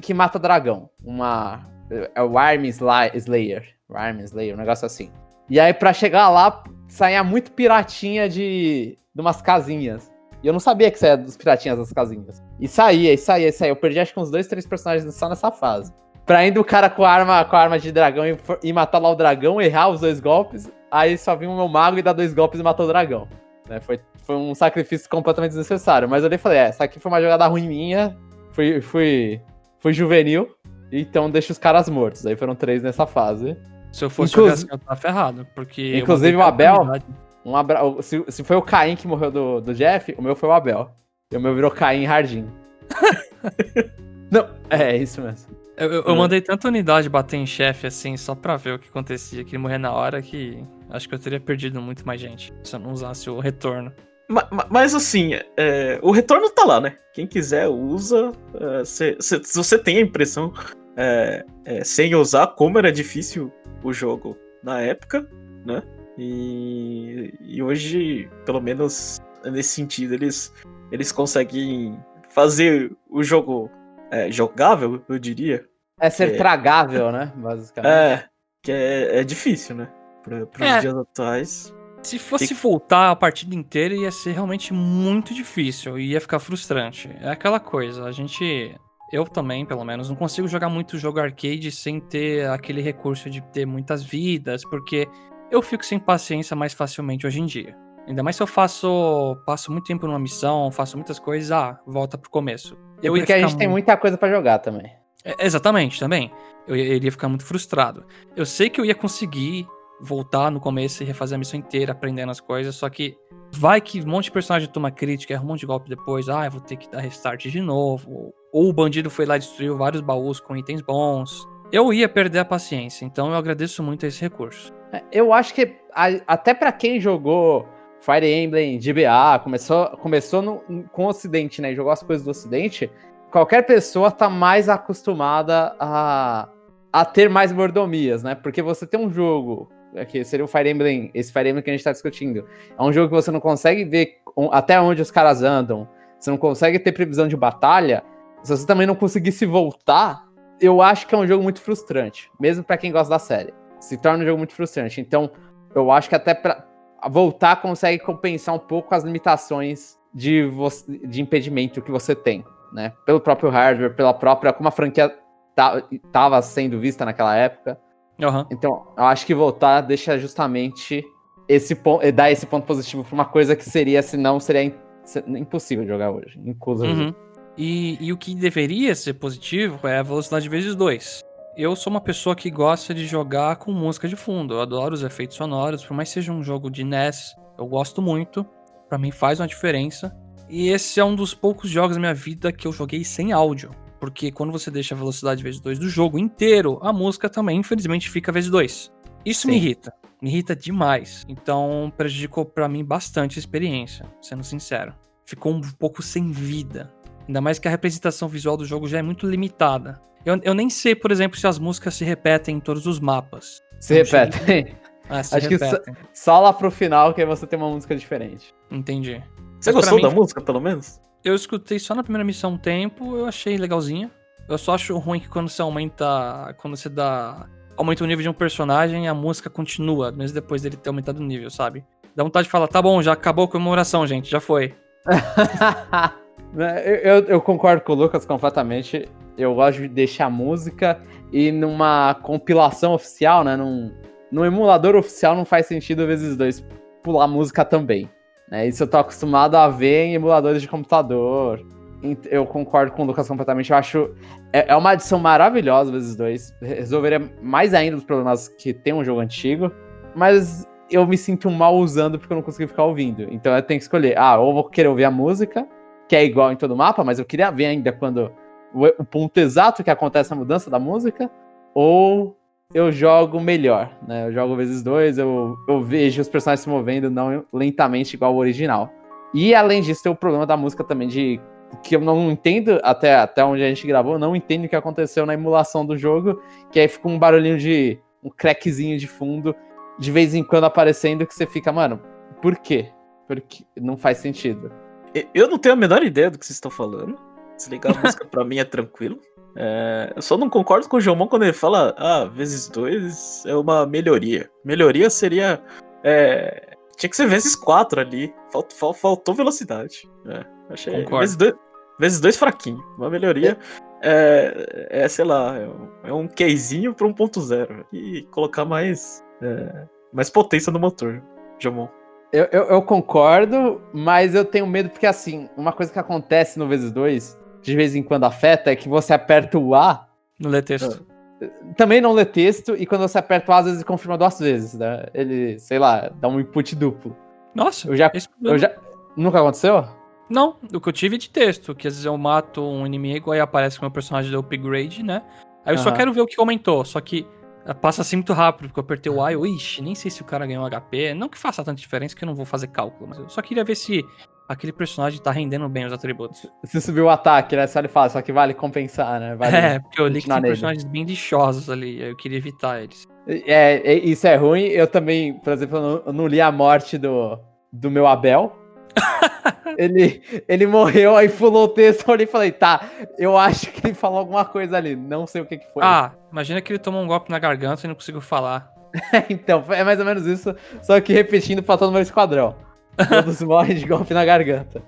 Speaker 1: que mata dragão. Uma. É o Arm Sla- Slayer. Arm Slayer, um negócio assim. E aí, pra chegar lá, saía muito piratinha de, de umas casinhas. E eu não sabia que saía dos piratinhas das casinhas. E saía, e saía, e saía. Eu perdi acho que uns dois, três personagens só nessa fase. Pra indo o cara com a arma, com a arma de dragão e, e matar lá o dragão, errar os dois golpes. Aí só vinha o meu mago e dá dois golpes e matou o dragão. Né, Foi, foi um sacrifício completamente desnecessário. Mas eu e falei, é, essa aqui foi uma jogada ruim minha. Fui, fui, fui juvenil. Então deixa os caras mortos. Aí foram três nessa fase.
Speaker 2: Se eu fosse jogar assim, eu tava ferrado. Porque eu
Speaker 1: Inclusive, o Abel-. Um abra... se, se foi o Caim que morreu do, do Jeff, o meu foi o Abel. E o meu virou Caim Hardin. Não, é isso mesmo.
Speaker 2: Eu, eu- eu mandei tanta unidade bater em chefe assim, só pra ver o que acontecia, que ele morrer na hora, que acho que eu teria perdido muito mais gente se eu não usasse o retorno.
Speaker 3: Ma- ma- Mas assim, é, o retorno tá lá, né? Quem quiser usa. é, se, se- se você tem a impressão, é, é, sem usar, como era difícil o jogo na época, né? E, e hoje, pelo menos nesse sentido, eles, eles conseguem fazer o jogo é, jogável, eu diria.
Speaker 1: É ser
Speaker 3: É.
Speaker 1: tragável, né? Basicamente.
Speaker 3: É, que é, é difícil, né? Para os
Speaker 2: É.
Speaker 3: dias atuais.
Speaker 2: Se fosse voltar a partida inteira, ia ser realmente muito difícil e ia ficar frustrante. É aquela coisa, a gente. Eu também, pelo menos, não consigo jogar muito jogo arcade sem ter aquele recurso de ter muitas vidas, porque eu fico sem paciência mais facilmente hoje em dia. Ainda mais se eu faço. passo muito tempo numa missão, faço muitas coisas, ah, volta pro começo.
Speaker 1: E
Speaker 2: Eu
Speaker 1: porque a gente tem
Speaker 2: mu-
Speaker 1: muita coisa pra jogar também.
Speaker 2: é, Exatamente, também. Eu ia- iria ficar muito frustrado. Eu sei que eu ia conseguir voltar no começo e refazer a missão inteira, aprendendo as coisas, só que vai que um monte de personagem toma crítica, erra um monte de golpe depois, ah, vou ter que dar restart de novo. Ou o bandido foi lá e destruiu vários baús com itens bons. Eu ia perder a paciência, então eu agradeço muito esse recurso.
Speaker 1: É, Eu acho que até pra quem jogou Fire Emblem, GBA, começou, começou no- com o Ocidente, né? Jogou as coisas do Ocidente. Qualquer pessoa tá mais acostumada a, a ter mais mordomias, né? Porque você tem um jogo, seria o Fire Emblem, esse Fire Emblem que a gente tá discutindo. É um jogo que você não consegue ver até onde os caras andam. Você não consegue ter previsão de batalha. Se você também não conseguisse voltar, eu acho que é um jogo muito frustrante. Mesmo pra quem gosta da série se torna um jogo muito frustrante. Então, eu acho que até pra voltar consegue compensar um pouco as limitações de, de impedimento que você tem, né? Pelo próprio hardware, pela própria. como a franquia estava sendo vista naquela época.
Speaker 2: Aham.
Speaker 1: Então, eu acho que voltar deixa justamente esse ponto, dar esse ponto positivo pra uma coisa que seria, senão, seria im- se- impossível jogar hoje. Inclusive.
Speaker 2: Uhum. E, e o que deveria ser positivo é a velocidade vezes 2. Eu sou uma pessoa que gosta de jogar com música de fundo. Eu adoro os efeitos sonoros, por mais que seja um jogo de NES, eu gosto muito. Pra mim faz uma diferença. E esse é um dos poucos jogos da minha vida que eu joguei sem áudio. Porque quando você deixa a velocidade vezes 2 do jogo inteiro, a música também, infelizmente, fica vezes 2. Isso me
Speaker 1: Sim.
Speaker 2: irrita. Me irrita demais. Então prejudicou pra mim bastante a experiência, sendo sincero. Ficou um pouco sem vida. Ainda mais que a representação visual do jogo já é muito limitada. Eu, eu nem sei, por exemplo, se as músicas se repetem em todos os mapas.
Speaker 1: Se repetem.
Speaker 2: Ah, se
Speaker 1: Acho que
Speaker 2: repetem.
Speaker 1: Só lá pro final que aí você tem uma música diferente.
Speaker 2: Entendi.
Speaker 3: Você
Speaker 2: Mas
Speaker 3: gostou
Speaker 2: mim-
Speaker 3: da música, pelo menos?
Speaker 2: Eu escutei só na primeira missão um tempo, eu achei legalzinha. Eu só acho ruim que quando você aumenta. Quando você dá. Aumenta o nível de um personagem, a música continua, mesmo depois dele ter aumentado o nível, sabe? Dá vontade de falar, tá bom, já acabou a comemoração, gente, já foi.
Speaker 1: Né, eu, eu- eu concordo com o Lucas completamente. Eu gosto de deixar música e numa compilação oficial, né? Num, num emulador oficial não faz sentido vezes dois pular música também. Né? Isso eu tô acostumado a ver em emuladores de computador. Eu concordo com o Lucas completamente. Eu acho. É, é uma adição maravilhosa vezes dois. Resolveria mais ainda os problemas que tem um jogo antigo. Mas eu me sinto mal usando porque eu não consigo ficar ouvindo. Então eu tenho que escolher. Ah, ou vou querer ouvir a música, que é igual em todo mapa, mas eu queria ver ainda quando o, o ponto exato que acontece a mudança da música, ou eu jogo melhor, né? Eu jogo vezes dois, eu, eu vejo os personagens se movendo não lentamente igual ao original. E além disso, tem o problema da música também de que eu não entendo até, até onde a gente gravou, eu não entendo o que aconteceu na emulação do jogo, que aí fica um barulhinho de um crackzinho de fundo de vez em quando aparecendo que você fica, mano, por quê? Porque não faz sentido.
Speaker 3: Eu não tenho a menor ideia do que vocês estão falando. Desligar a música pra mim é tranquilo. É, eu só não concordo com o Jomon quando ele fala, ah, vezes dois é uma melhoria. Melhoria seria. é, tinha que ser vezes quatro ali. Falt- fal- faltou velocidade. É, achei.
Speaker 2: Concordo.
Speaker 3: Vezes dois, vezes dois fraquinho. Uma melhoria é, é, sei lá, é um, é um quezinho pra 1.0. E colocar mais. é, mais potência no motor, Jomon.
Speaker 1: Eu, eu, eu concordo, mas eu tenho medo porque, assim, uma coisa que acontece no vezes dois, de vez em quando afeta, é que você aperta o A,
Speaker 2: No ler texto.
Speaker 1: também não lê texto, e quando você aperta o A, às vezes ele confirma duas vezes, né? Ele, sei lá, dá um input duplo.
Speaker 2: Nossa,
Speaker 1: Eu já- Eu já... Nunca aconteceu?
Speaker 2: Não, o que eu tive é de texto, que às vezes eu mato um inimigo, aí aparece que o meu personagem deu upgrade, né? Aí eu só
Speaker 1: Aham.
Speaker 2: quero ver o que aumentou, só que eh, passa assim muito rápido, porque eu apertei o A e eu, ixi, nem sei se o cara ganhou HP. Não que faça tanta diferença, que eu não vou fazer cálculo, mas eu só queria ver se aquele personagem tá rendendo bem os atributos.
Speaker 1: Você subiu o ataque, né? Só ele fala, só que vale compensar, né? Vale...
Speaker 2: É, porque eu li que tem
Speaker 1: nele.
Speaker 2: personagens bem lixosos ali, eu queria evitar eles.
Speaker 1: É, isso é ruim. Eu também, por exemplo, eu não, eu não li a morte do, do meu Abel. ele, ele morreu, aí pulou o texto, eu olhei e falei, tá, eu acho que ele falou alguma coisa ali, não sei o que, que foi.
Speaker 2: Ah, imagina que ele tomou um golpe na garganta e não conseguiu falar.
Speaker 1: então, é mais ou menos isso, só que repetindo pra todo meu esquadrão. Todos morrem de golpe na garganta.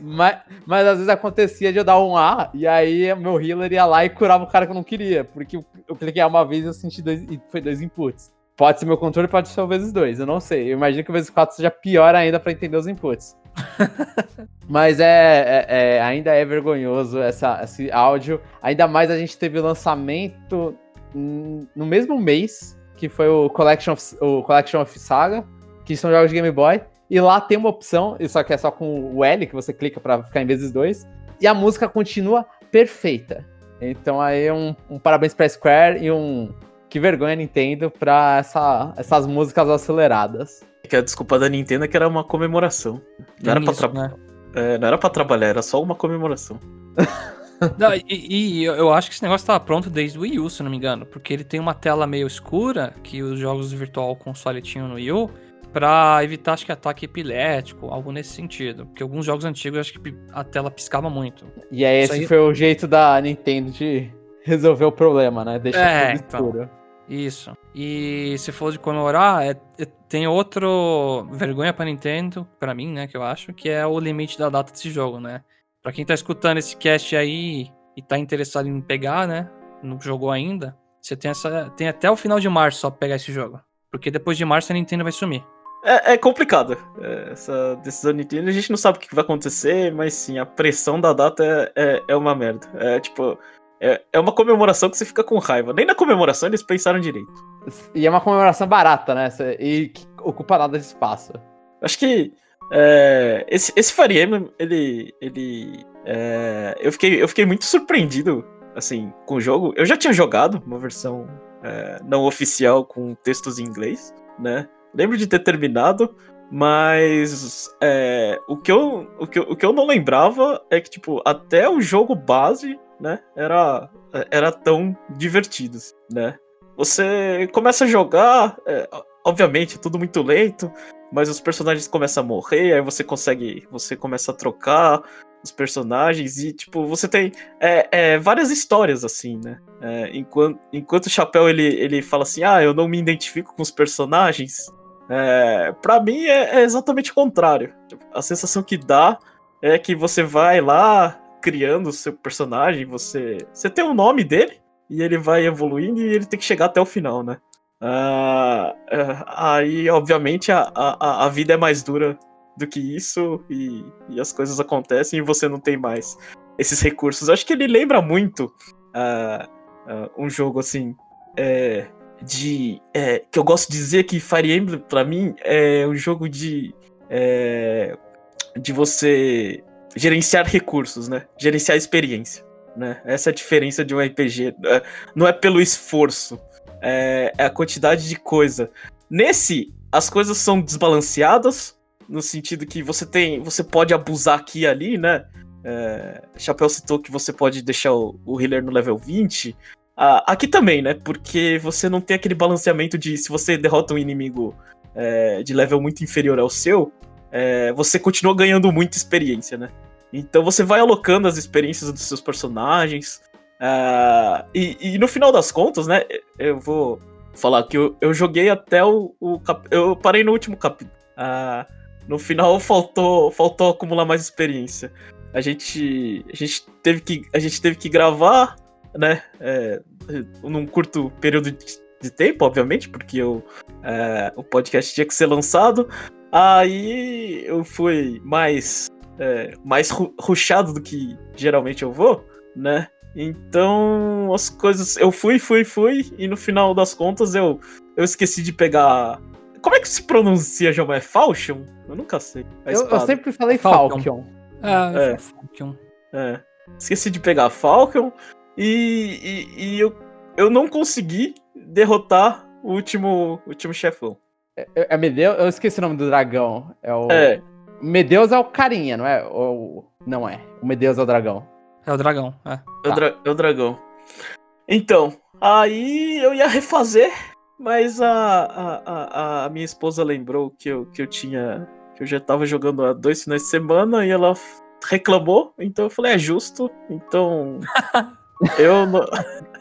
Speaker 1: mas, mas às vezes acontecia de eu dar um A, e aí meu healer ia lá e curava o cara que eu não queria, porque eu, cliquei uma vez e eu senti dois, e foi dois inputs. Pode ser meu controle, pode ser o vezes dois, eu não sei. Eu imagino que o vezes quatro seja pior ainda pra entender os inputs. Mas é, é- é- ainda é vergonhoso essa, esse áudio. Ainda mais a gente teve o lançamento no mesmo mês, que foi o Collection of, o Collection of Saga, que são jogos de Game Boy. E lá tem uma opção, e só que é só com o L, que você clica pra ficar em vezes dois. E a música continua perfeita. Então aí um, um parabéns pra Square e um que vergonha Nintendo pra essa, essas músicas aceleradas.
Speaker 3: Que a desculpa da Nintendo é que era uma comemoração. Não era, tra-
Speaker 2: né?
Speaker 3: é, não era pra trabalhar, era só uma comemoração.
Speaker 2: Não, e, e eu acho que esse negócio tava pronto desde o Wii U, se eu não me engano. Porque ele tem uma tela meio escura, que os jogos Virtual Console tinham no Wii U, pra evitar, acho que, ataque epilético, algo nesse sentido. Porque alguns jogos antigos, eu acho que a tela piscava muito.
Speaker 1: E aí
Speaker 2: Isso
Speaker 1: esse
Speaker 2: aí-
Speaker 1: foi o jeito da Nintendo de resolver o problema, né? Deixar
Speaker 2: É,
Speaker 1: tudo
Speaker 2: então.
Speaker 1: escuro.
Speaker 2: Isso. E se for de comemorar, é- é- tem outro vergonha pra Nintendo, pra mim, né, que eu acho, que é o limite da data desse jogo, né? Pra quem tá escutando esse cast aí e tá interessado em pegar, né, não jogou ainda, você tem, essa, tem até o final de março só pra pegar esse jogo. Porque depois de março a Nintendo vai sumir.
Speaker 3: É, é complicado é, essa decisão da Nintendo. A gente não sabe o que vai acontecer, mas sim, a pressão da data é, é, é uma merda. É tipo. É, é uma comemoração que você fica com raiva. Nem na comemoração eles pensaram direito.
Speaker 1: E é uma comemoração barata, né? E que ocupa nada de espaço.
Speaker 3: Acho que é, esse, esse Fire Emblem, ele. ele é, eu, fiquei, eu fiquei muito surpreendido assim, com o jogo. Eu já tinha jogado uma versão é, não oficial com textos em inglês, né? Lembro de ter terminado, mas é, o, que eu, o, que o que eu não lembrava é que, tipo, até o jogo base, né, era, era tão divertido, né? Você começa a jogar, é, obviamente, é tudo muito lento, mas os personagens começam a morrer, aí você consegue, você começa a trocar os personagens e, tipo, você tem é, é, várias histórias, assim, né? É, enquanto, enquanto o Chapéu, ele, ele fala assim, ah, eu não me identifico com os personagens, é, para mim é, é exatamente o contrário. A sensação que dá é que você vai lá criando o seu personagem, você, você tem o nome dele, e ele vai evoluindo e ele tem que chegar até o final, né? Ah, é, aí, obviamente, a, a, a vida é mais dura do que isso e, e as coisas acontecem e você não tem mais esses recursos. Acho que ele lembra muito ah, ah, um jogo assim é, de é, que eu gosto de dizer que Fire Emblem para mim é um jogo de é, de você gerenciar recursos, né? Gerenciar experiência, né? Essa é a diferença de um RPG. É, Não é pelo esforço, é, é a quantidade de coisa. Nesse, as coisas são desbalanceadas no sentido que você tem, você pode abusar aqui e ali, né? É, Chapéu citou que você pode deixar o, o healer no level 20. Ah, aqui também, né? Porque você não tem aquele balanceamento de se você derrota um inimigo é, de level muito inferior ao seu, é, você continua ganhando muita experiência, né? Então você vai alocando as experiências dos seus personagens. ah, e, e no final das contas, né? Eu vou falar que eu, eu joguei até o, o cap- Eu parei no último capítulo. Ah, no final faltou, faltou acumular mais experiência. A gente, a gente teve que, a gente teve que gravar, né? É, num curto período de, tempo, obviamente, porque eu, é, o podcast tinha que ser lançado. Aí eu fui mais, é, mais ru- rushado do que geralmente eu vou, né? Então as coisas. Eu fui, fui, fui, e no final das contas eu, eu esqueci de pegar. Como é que se pronuncia, João? É Falchion? Eu nunca sei. A
Speaker 1: Eu, eu sempre falei
Speaker 2: Falcon.
Speaker 1: Falcon.
Speaker 2: Ah,
Speaker 3: É.
Speaker 2: Falcon.
Speaker 3: É. Esqueci de pegar a Falcon. E, e, e eu, eu não consegui derrotar o último, último chefão.
Speaker 1: É, é Medeus? Eu esqueci o nome do dragão. É o.
Speaker 3: É,
Speaker 1: Medeus é o carinha, não é? Ou... Não é. O Medeus é o dragão.
Speaker 2: É o dragão, é.
Speaker 3: é, o
Speaker 1: Tá.
Speaker 3: dra- é o dragão. Então, aí eu ia refazer, mas a, a, a, a minha esposa lembrou que eu, que eu tinha. que eu já tava jogando há dois finais de semana e ela reclamou, então eu falei, é justo, então. eu não.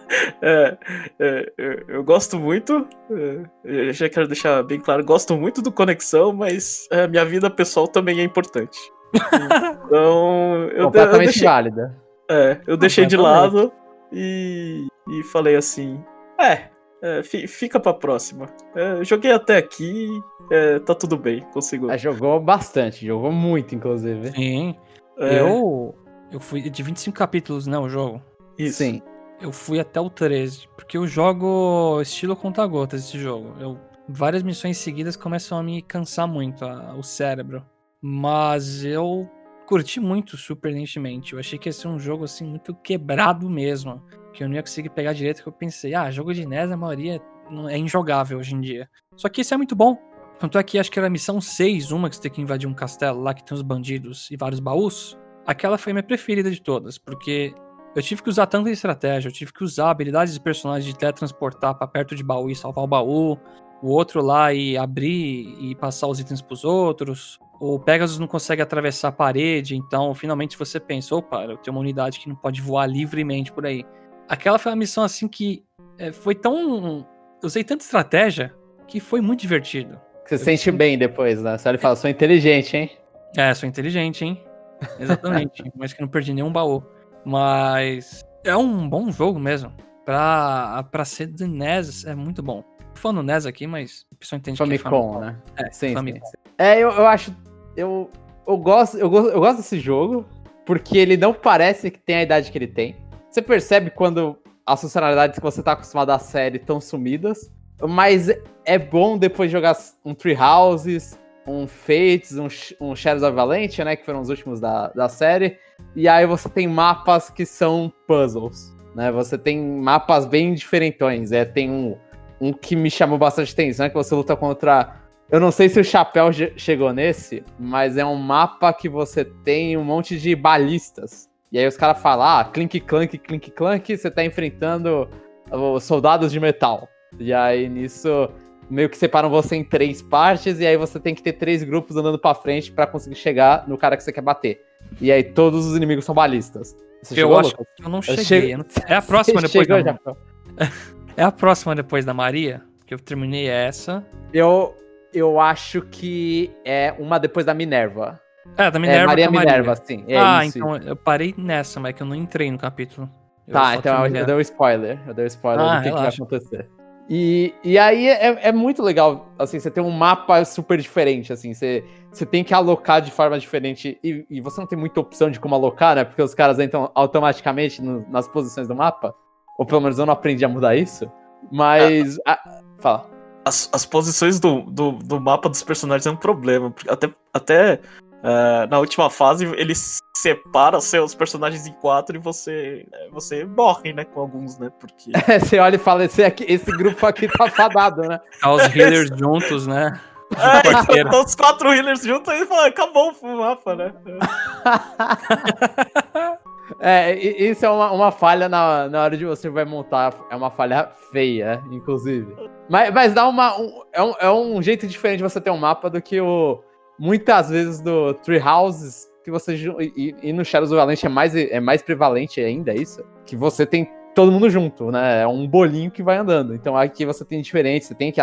Speaker 3: É, é, é, eu gosto muito, é, eu já quero deixar bem claro, gosto muito do Conexão, mas a minha vida pessoal também é importante. Então, eu, eu
Speaker 1: Completamente
Speaker 3: deixei,
Speaker 1: válida.
Speaker 3: é, eu deixei de lado e, e falei assim: é, é, fi- fica pra próxima. É, eu joguei até aqui, é, tá tudo bem, consigo.
Speaker 1: Jogou bastante, jogou muito, inclusive.
Speaker 2: Sim.
Speaker 3: É,
Speaker 2: Eu. Eu fui de 25 capítulos, né? O jogo.
Speaker 3: Isso.
Speaker 1: Sim.
Speaker 2: Eu fui até o 13. Porque eu jogo estilo conta-gotas esse jogo. Eu, várias missões seguidas começam a me cansar muito a- o cérebro. Mas eu curti muito surpreendentemente. Eu achei que ia ser um jogo assim muito quebrado mesmo. Que eu não ia conseguir pegar direito. Que eu pensei, ah, jogo de NES, a maioria não- é injogável hoje em dia. Só que esse é muito bom. Tanto é que acho que era a missão 6, uma que você tem que invadir um castelo lá que tem os bandidos e vários baús. Aquela foi a minha preferida de todas, porque eu tive que usar tanta estratégia, eu tive que usar habilidades de personagens de teletransportar pra perto de baú e salvar o baú, o outro lá e abrir e passar os itens pros outros. O Pegasus não consegue atravessar a parede, então finalmente você pensa, opa, eu tenho uma unidade que não pode voar livremente por aí. Aquela foi uma missão assim que é, foi tão. Eu usei tanta estratégia que foi muito divertido.
Speaker 1: Você se sente bem depois, né? Você olha e fala, sou inteligente, hein?
Speaker 2: É, sou inteligente, hein? Exatamente. mas que não perdi nenhum baú. Mas é um bom jogo mesmo. Pra, pra ser de NES, é muito bom. Tô falando NES aqui, mas a pessoa entende que é
Speaker 1: Famicom, né?
Speaker 2: É,
Speaker 1: Sim, sim,
Speaker 2: Famicom.
Speaker 1: sim. É, eu, eu acho. Eu, eu, gosto, eu, gosto, eu gosto desse jogo porque ele não parece que tem a idade que ele tem. Você percebe quando as funcionalidades que você tá acostumado à série estão sumidas. Mas é bom depois jogar um Tree Houses, um Fates, um, um Shadows of Valentia, né? Que foram os últimos da, da série. E aí você tem mapas que são puzzles. Né? Você tem mapas bem diferentões. É, tem um, um que me chamou bastante atenção, é que você luta contra eu não sei se o Chapéu chegou nesse, mas é um mapa que você tem um monte de balistas. E aí os caras falam, ah, clink, clank, clink, clank, você tá enfrentando os soldados de metal. E aí nisso meio que separam você em três partes e aí você tem que ter três grupos andando pra frente pra conseguir chegar no cara que você quer bater. E aí todos os inimigos são balistas. Você
Speaker 2: Eu
Speaker 1: chegou,
Speaker 2: acho
Speaker 1: Lucas?
Speaker 2: que eu não
Speaker 1: Eu
Speaker 2: cheguei. eu não- É a próxima
Speaker 1: Você
Speaker 2: depois
Speaker 1: chegou,
Speaker 2: da...
Speaker 1: Chapéu?
Speaker 2: É a próxima depois da Maria, que eu terminei essa.
Speaker 1: Eu, eu acho que é uma depois da Minerva.
Speaker 2: É, da
Speaker 1: é,
Speaker 2: Minerva
Speaker 1: Maria
Speaker 2: com a
Speaker 1: Minerva, sim. É
Speaker 2: ah,
Speaker 1: isso,
Speaker 2: então eu parei nessa, mas é que eu não entrei no capítulo. Eu
Speaker 1: Tá, então eu,
Speaker 2: terminei
Speaker 1: eu dei um spoiler. Eu dei um spoiler
Speaker 2: Ah,
Speaker 1: do que, que vai acontecer. E, e aí é, é muito legal, assim, você tem um mapa super diferente, assim, você, você tem que alocar de forma diferente e, e você não tem muita opção de como alocar, né? Porque os caras entram automaticamente no- nas posições do mapa. Ou pelo menos eu não aprendi a mudar isso. Mas. ah, fala.
Speaker 3: As, as posições do, do, do mapa dos personagens é um problema. Porque até até eh, na última fase ele separa seus personagens em quatro e você, você morre, né? Com alguns, né? Porque.
Speaker 1: você olha e fala: esse, aqui, esse grupo aqui tá fadado, né?
Speaker 2: Tá os healers juntos, né?
Speaker 3: É,
Speaker 2: quarteira.
Speaker 3: então os quatro healers juntos e fala, acabou o mapa, né?
Speaker 1: É, isso é uma, uma falha na, na hora de você vai montar. É uma falha feia, inclusive. Mas, mas dá uma. um- é, um, é um jeito diferente de você ter um mapa do que o. Muitas vezes do Tree Houses, que você. E, e no Shadows of Valente é mais, é mais prevalente ainda, é isso? Que você tem todo mundo junto, né? É um bolinho que vai andando. Então aqui você tem diferente, você tem que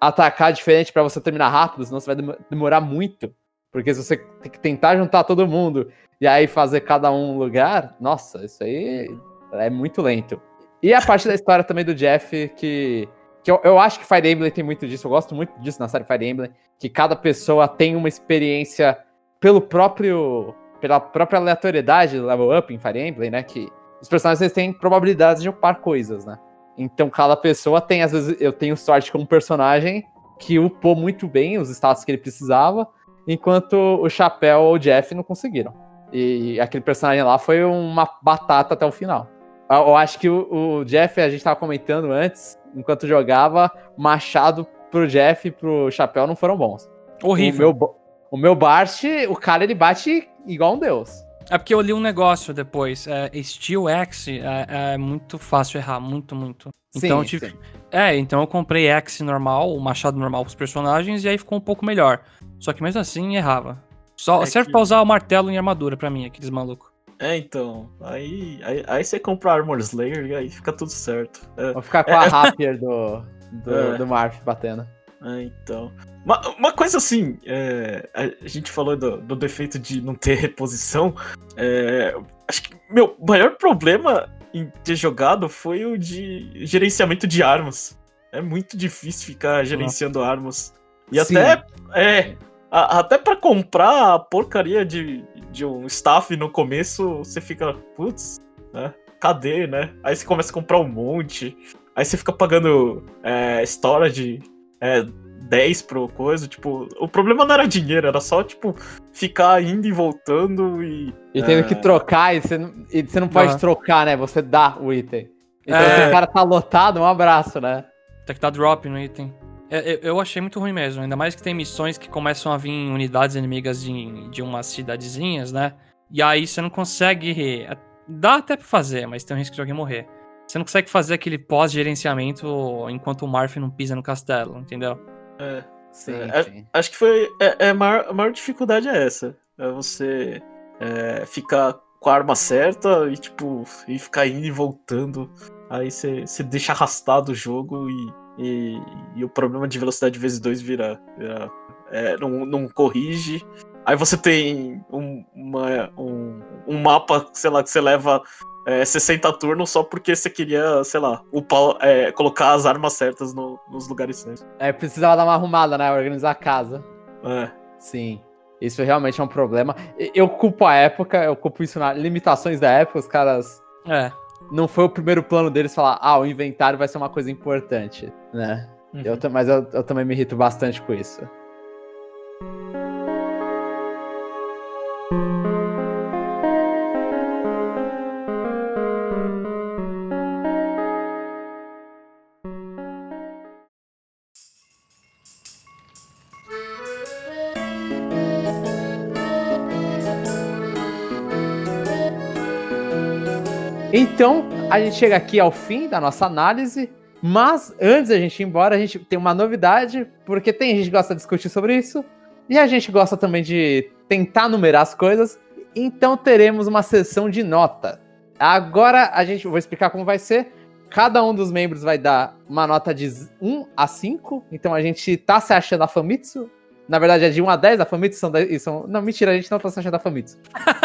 Speaker 1: atacar diferente pra você terminar rápido, senão você vai demo- demorar muito. Porque se você tem que tentar juntar todo mundo e aí fazer cada um um lugar, nossa, isso aí é muito lento. E a parte da história também do Jeff, que, que eu, eu acho que Fire Emblem tem muito disso, eu gosto muito disso na série Fire Emblem, que cada pessoa tem uma experiência pelo próprio. pela própria aleatoriedade do level up em Fire Emblem, né? Que os personagens têm probabilidades de upar coisas, né? Então cada pessoa tem, às vezes, eu tenho sorte com um personagem que upou muito bem os status que ele precisava, enquanto o Chapéu ou o Jeff não conseguiram. E aquele personagem lá foi uma batata até o final. Eu acho que o, o Jeff, a gente tava comentando antes, enquanto jogava, machado pro Jeff e pro Chapéu não foram bons. O
Speaker 2: Horrível.
Speaker 1: meu, bo- o meu Bart, o cara ele bate igual um deus.
Speaker 2: É porque eu li um negócio depois. É, Steel Axe é, é muito fácil errar, muito, muito. Então,
Speaker 1: sim,
Speaker 2: tive-
Speaker 1: sim.
Speaker 2: É, então eu comprei Axe normal, o machado normal pros personagens, e aí ficou um pouco melhor. Só que mesmo assim errava. Só
Speaker 3: É
Speaker 2: serve
Speaker 3: que-
Speaker 2: pra usar o martelo em armadura pra mim, aqueles malucos.
Speaker 3: É, então. Aí, aí, aí você compra Armor Slayer e aí fica tudo certo. É,
Speaker 1: Vou ficar com a Rapier do, do,
Speaker 3: É.
Speaker 1: do Marf batendo.
Speaker 3: é, então. Uma, uma coisa assim, é, a gente falou do, do defeito de não ter reposição. é, acho que meu maior problema em ter jogado foi o de gerenciamento de armas. É muito difícil ficar gerenciando armas. E
Speaker 1: Sim.
Speaker 3: até. É. a- até pra comprar a porcaria de, de um staff no começo, você fica. Putz, né? Cadê, né? Aí você começa a comprar um monte. Aí você fica pagando é, storage é, 10 pro coisa. Tipo, o problema não era dinheiro, era só, tipo, ficar indo e voltando e.
Speaker 1: E tendo
Speaker 3: É.
Speaker 1: que trocar, e você, não- e você não pode
Speaker 2: Aham.
Speaker 1: trocar, né? Você dá o item. Então,
Speaker 2: É.
Speaker 1: se o cara tá lotado, um abraço, né?
Speaker 2: Tem que dar drop no item. É, eu, eu achei muito ruim mesmo, ainda mais que tem missões que começam a vir unidades inimigas de, de umas cidadezinhas, né? E aí você não consegue. Dá até pra fazer, mas tem um risco de alguém morrer. Você não consegue fazer aquele pós-gerenciamento enquanto o Marf não pisa no castelo, entendeu?
Speaker 3: É,
Speaker 1: Sim,
Speaker 3: É,
Speaker 1: sim.
Speaker 3: acho que foi. É, é a, maior, a maior dificuldade é essa. É você é, ficar com a arma certa e, tipo, e ficar indo e voltando. Aí você, você deixa arrastado o jogo e, e, e o problema de velocidade vezes dois vira. vira é, não, não corrige. Aí você tem um, uma- um, um mapa, sei lá, que você leva é, 60 turnos só porque você queria, sei lá, upar, é, colocar as armas certas no- nos lugares certos.
Speaker 1: É, precisava dar uma arrumada, né? Organizar a casa.
Speaker 3: É.
Speaker 1: Sim. Isso realmente é um problema. Eu culpo a época, eu culpo isso nas limitações da época, os caras.
Speaker 2: É.
Speaker 1: Não foi o primeiro plano deles falar, ah, o inventário vai ser uma coisa importante, né? Eu, ta- mas eu, eu também me irrito bastante com isso. Então, a gente chega aqui ao fim da nossa análise, mas antes da gente ir embora, a gente tem uma novidade, porque tem gente que gosta de discutir sobre isso, e a gente gosta também de tentar numerar as coisas, então teremos uma sessão de nota. Agora a gente vou explicar como vai ser. Cada um dos membros vai dar uma nota de 1 a 5, então a gente tá se achando a Famitsu. Na verdade é de 1 a 10, a Famitsu são, 10, são... Não, mentira, a gente não tá se achando a Famitsu.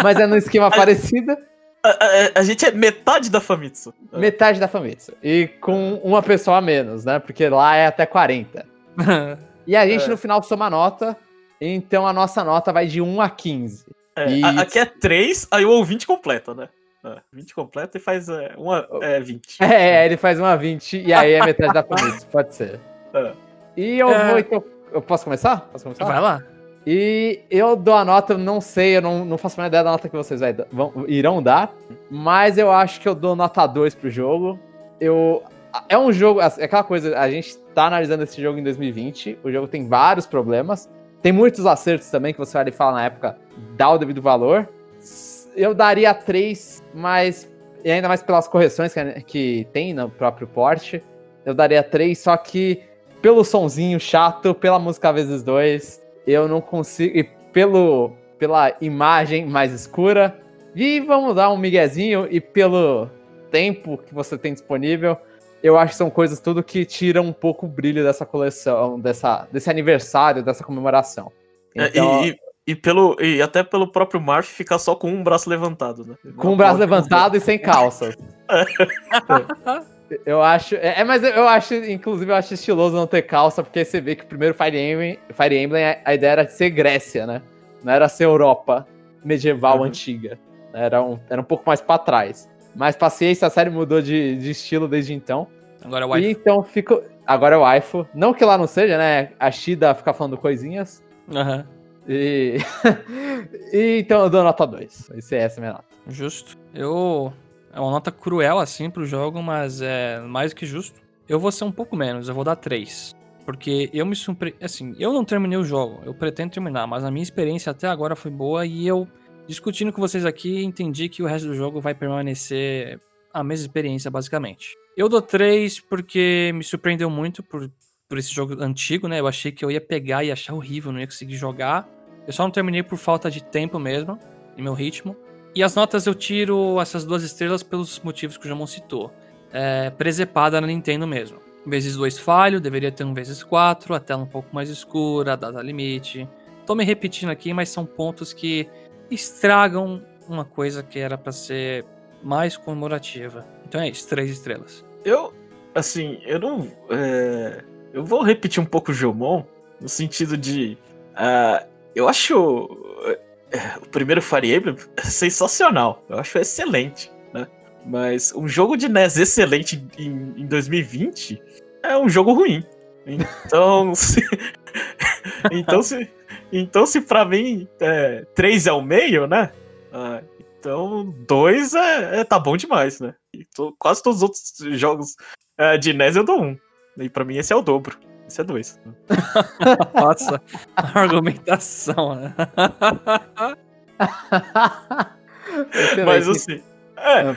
Speaker 1: Mas é no esquema parecido.
Speaker 3: A, a- a gente é metade da Famitsu.
Speaker 1: Metade da Famitsu. E com uma pessoa a menos, né? Porque lá é até 40. E a gente
Speaker 3: É.
Speaker 1: no final soma a nota. Então a nossa nota vai de 1 a 15.
Speaker 3: É, a-
Speaker 1: Isso.
Speaker 3: aqui é 3, aí o ouvinte completa, né? É, 20 completa e faz é, uma, é 20.
Speaker 1: É, ele faz uma 20 e aí é metade da Famitsu. Pode ser.
Speaker 3: É.
Speaker 1: E eu
Speaker 2: É.
Speaker 1: vou então. Eu posso começar? Posso começar?
Speaker 2: Vai lá.
Speaker 1: E eu dou a nota, não sei, eu não, não faço a ideia da nota que vocês vai, vão, irão dar, mas eu acho que eu dou nota 2 pro jogo. Eu. É um jogo, é aquela coisa, a gente tá analisando esse jogo em 2020, o jogo tem vários problemas, tem muitos acertos também que você olha e fala na época, dá o devido valor. Eu daria 3, mas. E ainda mais pelas correções que, que tem no próprio porte, eu daria 3, só que pelo sonzinho chato, pela música vezes 2, eu não consigo. E pelo, pela imagem mais escura. E vamos dar um miguezinho. E pelo tempo que você tem disponível. Eu acho que são coisas tudo que tiram um pouco o brilho dessa coleção, dessa, desse aniversário, dessa comemoração.
Speaker 3: É,
Speaker 1: Então,
Speaker 3: e, e- e pelo, e até pelo próprio Marf ficar só com um braço levantado, né?
Speaker 1: com o braço levantado e sem calças. Eu acho. É, é, mas eu acho, inclusive, eu acho estiloso não ter calça, porque você vê que o primeiro Fire Emblem, Fire Emblem a- ideia era ser Grécia, né? Não era ser Europa medieval
Speaker 3: Uhum.
Speaker 1: antiga. Era um, era um pouco mais pra trás. Mas paciência, a série mudou de, de estilo desde então.
Speaker 2: Agora o
Speaker 1: E então fico. Agora é o waifu. Não que lá não seja, né? A Shida fica falando coisinhas.
Speaker 2: Aham.
Speaker 1: E. e então eu dou nota 2. Esse é essa minha nota.
Speaker 2: Justo. Eu. É uma nota cruel, assim, pro jogo, mas é mais do que justo. Eu vou ser um pouco menos, eu vou dar 3. Porque eu me surpreendi. Assim, eu não terminei o jogo, eu pretendo terminar, mas a minha experiência até agora foi boa e eu, discutindo com vocês aqui, entendi que o resto do jogo vai permanecer a mesma experiência, basicamente. Eu dou 3 porque me surpreendeu muito por, por esse jogo antigo, né? Eu achei que eu ia pegar e achar horrível, não ia conseguir jogar. Eu só não terminei por falta de tempo mesmo, e meu ritmo. E as notas eu tiro essas duas estrelas pelos motivos que o Jamon citou. É, presepada na Nintendo mesmo. Vezes 2 falho, deveria ter um vezes 4, a tela um pouco mais escura, data limite. Tô me repetindo aqui, mas são pontos que estragam uma coisa que era para ser mais comemorativa. Então é isso, três estrelas.
Speaker 3: Eu, assim, eu não. É... Eu vou repetir um pouco o Jomon, no sentido de. Uh, eu acho o primeiro Fire Emblem é sensacional. Eu acho excelente, né? Mas um jogo de NES excelente em, em 2020 é um jogo ruim. Então, se, então se, então se pra mim é, 3 é o meio, né? Ah, então 2 é, é, tá bom demais, né? Quase todos os outros jogos é, de NES eu dou 1. Um. E pra mim esse é o dobro. Isso é dois.
Speaker 2: Nossa, argumentação, né?
Speaker 3: Mas assim. É, ah.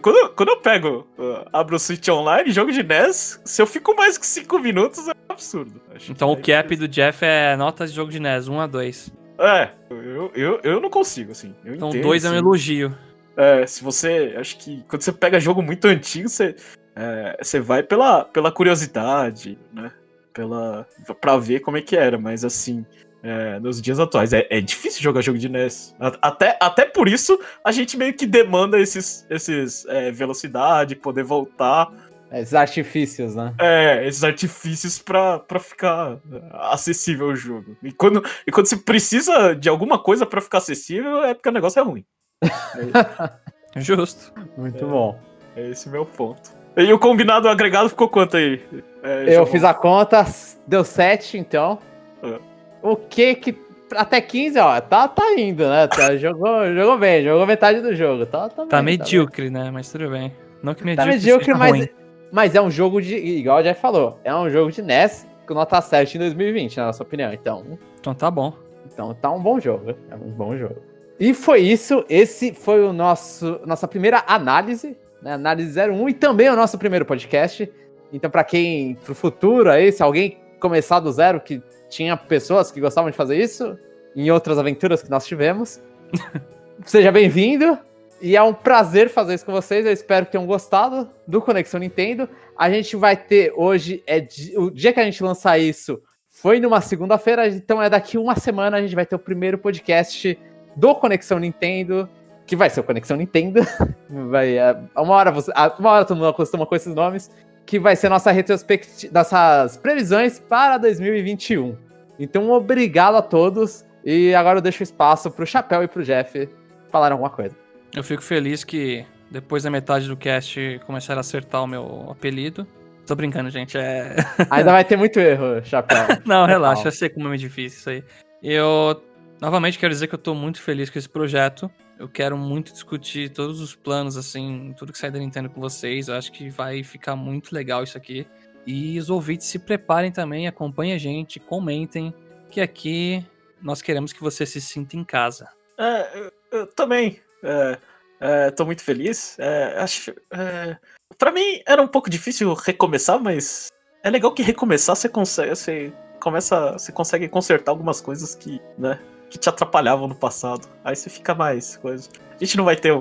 Speaker 3: quando, eu, quando eu pego, uh, abro o Switch Online, jogo de NES, se eu fico mais que 5 minutos é um absurdo.
Speaker 2: Acho então o cap do Jeff é notas de jogo de NES, 1 a 2.
Speaker 3: É, eu, eu, eu não consigo, assim.
Speaker 2: então 2 é um assim. elogio.
Speaker 3: É, se você. Acho que quando você pega jogo muito antigo, você, é, você vai pela, pela curiosidade, né? Pela para ver como é que era, mas assim, é, nos dias atuais é, é, difícil jogar jogo de NES. Até, até por isso a gente meio que demanda esses, esses é, velocidade, poder voltar.
Speaker 1: Esses artifícios, né?
Speaker 3: É, esses artifícios pra, pra ficar acessível o jogo. E quando, e quando você precisa de alguma coisa para ficar acessível, é porque o negócio é ruim.
Speaker 2: Justo.
Speaker 1: Muito bom.
Speaker 3: É esse meu ponto. E o combinado agregado ficou quanto aí?
Speaker 1: É, eu fiz a conta, deu 7, então. É. O que que. Até 15, ó, tá, tá indo, né? Tá, jogou, jogou bem, jogou metade do jogo. Tá,
Speaker 2: tá, tá bem, medíocre, tá né? Mas tudo bem. Não que
Speaker 1: medíocre. Tá medíocre, mas, mas é um jogo de. Igual já falou, é um jogo de NES com nota 7 em 2020, na nossa opinião. Então.
Speaker 2: Então tá bom.
Speaker 1: Então tá um bom jogo. É um bom jogo. E foi isso. Esse foi o nosso nossa primeira análise né? Análise 01 e também o nosso primeiro podcast. Então, para quem, pro futuro aí, se alguém começar do zero, que tinha pessoas que gostavam de fazer isso, em outras aventuras que nós tivemos, seja bem-vindo. E é um prazer fazer isso com vocês. Eu espero que tenham gostado do Conexão Nintendo. A gente vai ter hoje, é o dia que a gente lançar isso foi numa segunda-feira, então é daqui uma semana a gente vai ter o primeiro podcast do Conexão Nintendo que vai ser o Conexão Nintendo. vai, é, uma, hora você, uma hora todo mundo acostuma com esses nomes. Que vai ser nossa retrospectiva, nossas previsões para 2021. Então, obrigado a todos. E agora eu deixo espaço pro Chapéu e pro Jeff falar alguma coisa.
Speaker 2: Eu fico feliz que depois da metade do cast começaram a acertar o meu apelido. Tô brincando, gente. É...
Speaker 1: Ainda vai ter muito erro, Chapéu.
Speaker 2: Não, relaxa, eu sei como é difícil isso aí. Eu novamente quero dizer que eu tô muito feliz com esse projeto. Eu quero muito discutir todos os planos, assim, tudo que sai da Nintendo com vocês. Eu acho que vai ficar muito legal isso aqui. E os ouvintes se preparem também, acompanhem a gente, comentem, que aqui nós queremos que você se sinta em casa.
Speaker 3: É, eu, eu também. É, é, tô muito feliz. É, acho. É, para mim era um pouco difícil recomeçar, mas é legal que recomeçar você consegue, você começa, você consegue consertar algumas coisas que, né, que te atrapalhavam no passado. Aí você fica mais coisa. A gente não vai ter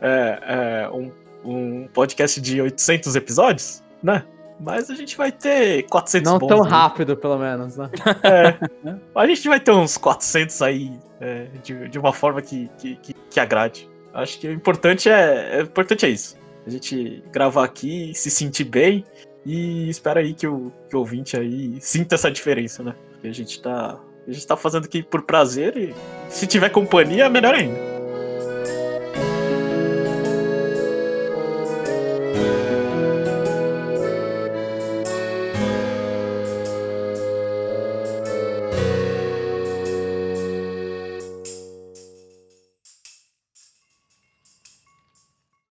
Speaker 3: é, é, um, um podcast de 800 episódios, né? Mas a gente vai ter 400
Speaker 1: Não bons, tão né? rápido, pelo menos, né?
Speaker 3: É. a gente vai ter uns 400 aí é, de, de uma forma que, que, que, que, agrade. Acho que o importante é, é, importante é isso. A gente gravar aqui, se sentir bem e espera aí que o, que o ouvinte aí sinta essa diferença, né? Porque a gente tá a gente tá fazendo aqui por prazer e se tiver companhia, melhor ainda.